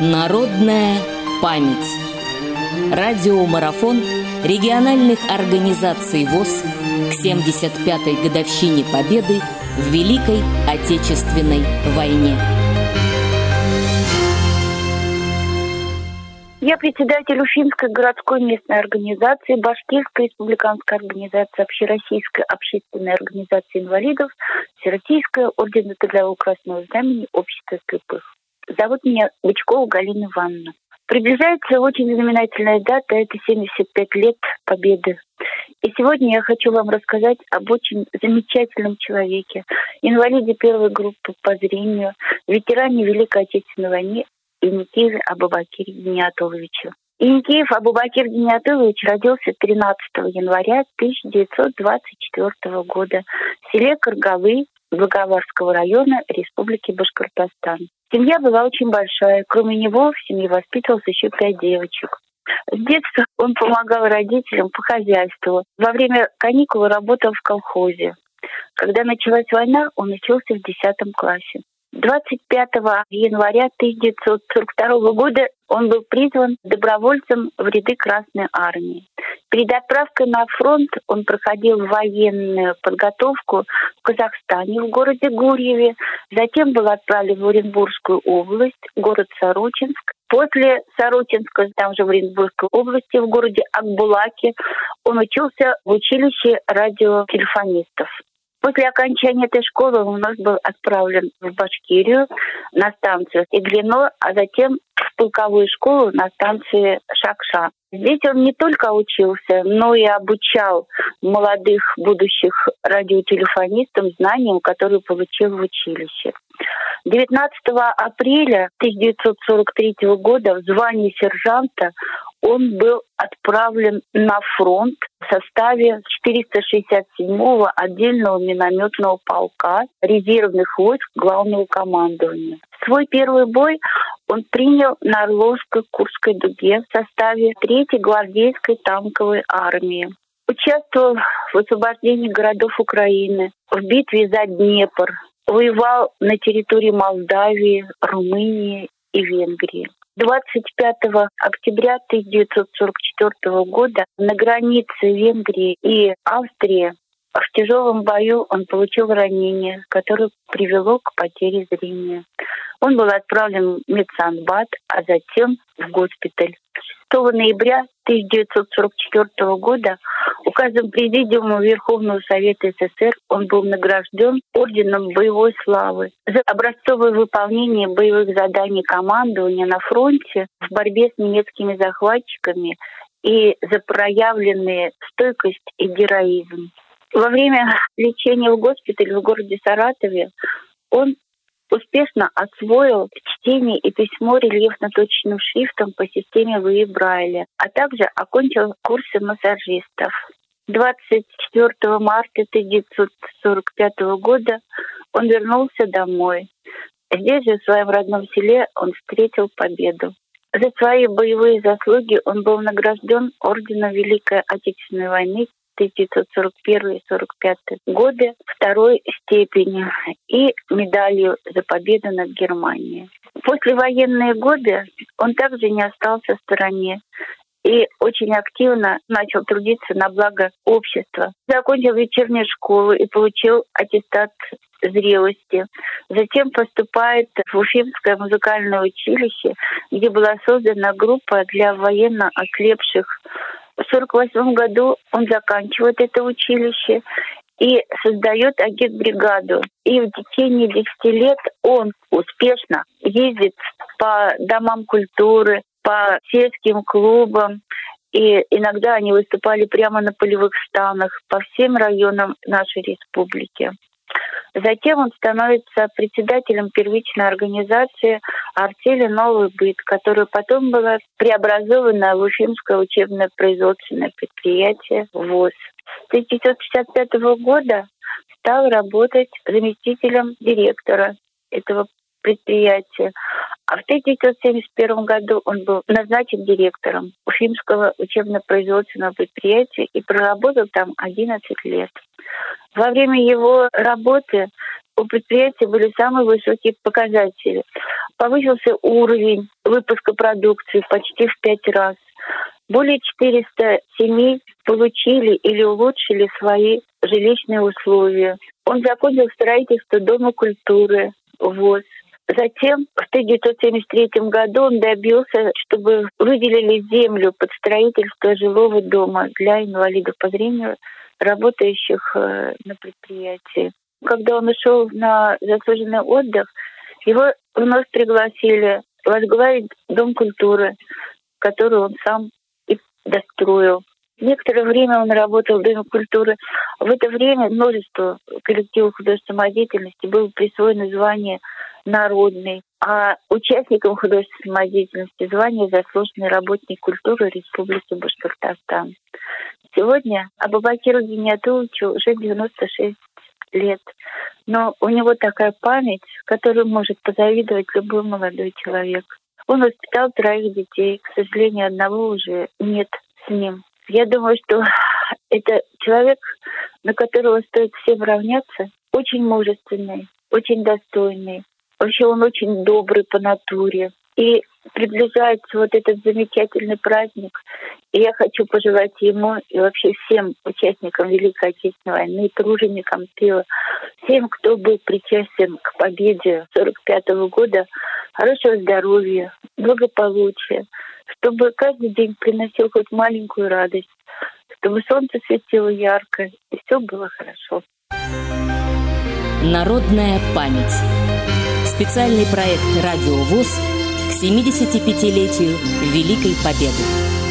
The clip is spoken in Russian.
Народная память. Радиомарафон региональных организаций ВОЗ к 75-й годовщине Победы в Великой Отечественной войне. Я председатель Уфимской городской местной организации, Башкирской республиканской организации, Общероссийской общественной организации инвалидов, Всероссийская ордена Трудового Красного Знамени, Общества слепых. Зовут меня Бычкова Галина Ивановна. Приближается очень знаменательная дата, это 75 лет Победы. И сегодня я хочу вам рассказать об очень замечательном человеке, инвалиде первой группы по зрению, ветеране Великой Отечественной войны Иникиеве Абубакире Гениатуловичу. Иникеев Абубакир Гениатулович родился 13 января 1924 года в селе Каргалы Благоварского района Республики Башкортостан. Семья была очень большая. Кроме него в семье воспитывалось еще пять девочек. С детства он помогал родителям по хозяйству. Во время каникул работал в колхозе. Когда началась война, он учился в 10 классе. 25 января 1942 года он был призван добровольцем в ряды Красной Армии. Перед отправкой на фронт он проходил военную подготовку в Казахстане, в городе Гурьеве. Затем был отправлен в Оренбургскую область, город Сорочинск. После Сорочинска, там же в Оренбургской области, в городе Акбулаке, он учился в училище радиотелефонистов. После окончания этой школы он нас был отправлен в Башкирию на станцию Иглино, а затем в полковую школу на станции Шакша. Здесь он не только учился, но и обучал молодых будущих радиотелефонистам знаниям, которые получил в училище. 19 апреля 1943 года в звании сержанта он был отправлен на фронт в составе 467-го отдельного минометного полка резервных войск главного командования. Свой первый бой он принял на Орловской Курской дуге в составе 3-й гвардейской танковой армии. Участвовал в освобождении городов Украины, в битве за Днепр, воевал на территории Молдавии, Румынии и Венгрии. 25 октября 1944 года на границе Венгрии и Австрии в тяжелом бою он получил ранение, которое привело к потере зрения. Он был отправлен в медсанбат, а затем в госпиталь. 6 ноября 1944 года указом Президиума Верховного Совета СССР он был награжден орденом боевой славы за образцовое выполнение боевых заданий командования на фронте в борьбе с немецкими захватчиками и за проявленные стойкость и героизм. Во время лечения в госпитале в городе Саратове он успешно освоил чтение и письмо рельефно-точным шрифтом по системе Луи Брайля, а также окончил курсы массажистов. 24 марта 1945 года он вернулся домой. Здесь же, в своем родном селе, он встретил победу. За свои боевые заслуги он был награжден Орденом Великой Отечественной войны 1941-1945 годы второй степени и медалью за победу над Германией. После военные годы он также не остался в стороне и очень активно начал трудиться на благо общества. Закончил вечернюю школу и получил аттестат зрелости. Затем поступает в Уфимское музыкальное училище, где была создана группа для военно ослепших 1948 году он заканчивает это училище и создает агитбригаду. И в течение 10 лет он успешно ездит по домам культуры, по сельским клубам, и иногда они выступали прямо на полевых станах по всем районам нашей республики. Затем он становится председателем первичной организации «Артели Новый быт», которая потом была преобразована в Уфимское учебное производственное предприятие ВОЗ. С 1965 года стал работать заместителем директора этого предприятия. А в 1971 году он был назначен директором Уфимского учебно-производственного предприятия и проработал там 11 лет. Во время его работы у предприятия были самые высокие показатели. Повысился уровень выпуска продукции почти в пять раз. Более 400 семей получили или улучшили свои жилищные условия. Он закончил строительство Дома культуры ВОЗ. Затем в 1973 году он добился, чтобы выделили землю под строительство жилого дома для инвалидов по зрению, работающих э, на предприятии. Когда он ушел на заслуженный отдых, его вновь пригласили возглавить Дом культуры, который он сам и достроил. Некоторое время он работал в Доме культуры. В это время множество коллективов художественной самодеятельности было присвоено звание «Народный», а участникам художественной самодеятельности звание «Заслуженный работник культуры Республики Башкортостан». Сегодня Абубакиру Гениатуловичу уже 96 лет. Но у него такая память, которую может позавидовать любой молодой человек. Он воспитал троих детей. К сожалению, одного уже нет с ним. Я думаю, что это человек, на которого стоит всем равняться, очень мужественный, очень достойный. Вообще он очень добрый по натуре. И приближается вот этот замечательный праздник. И я хочу пожелать ему и вообще всем участникам Великой Отечественной войны, труженикам тыла, всем, кто был причастен к победе 45 -го года, хорошего здоровья, благополучия, чтобы каждый день приносил хоть маленькую радость, чтобы солнце светило ярко, и все было хорошо. Народная память. Специальный проект «Радио ВОЗ» к 75-летию Великой Победы.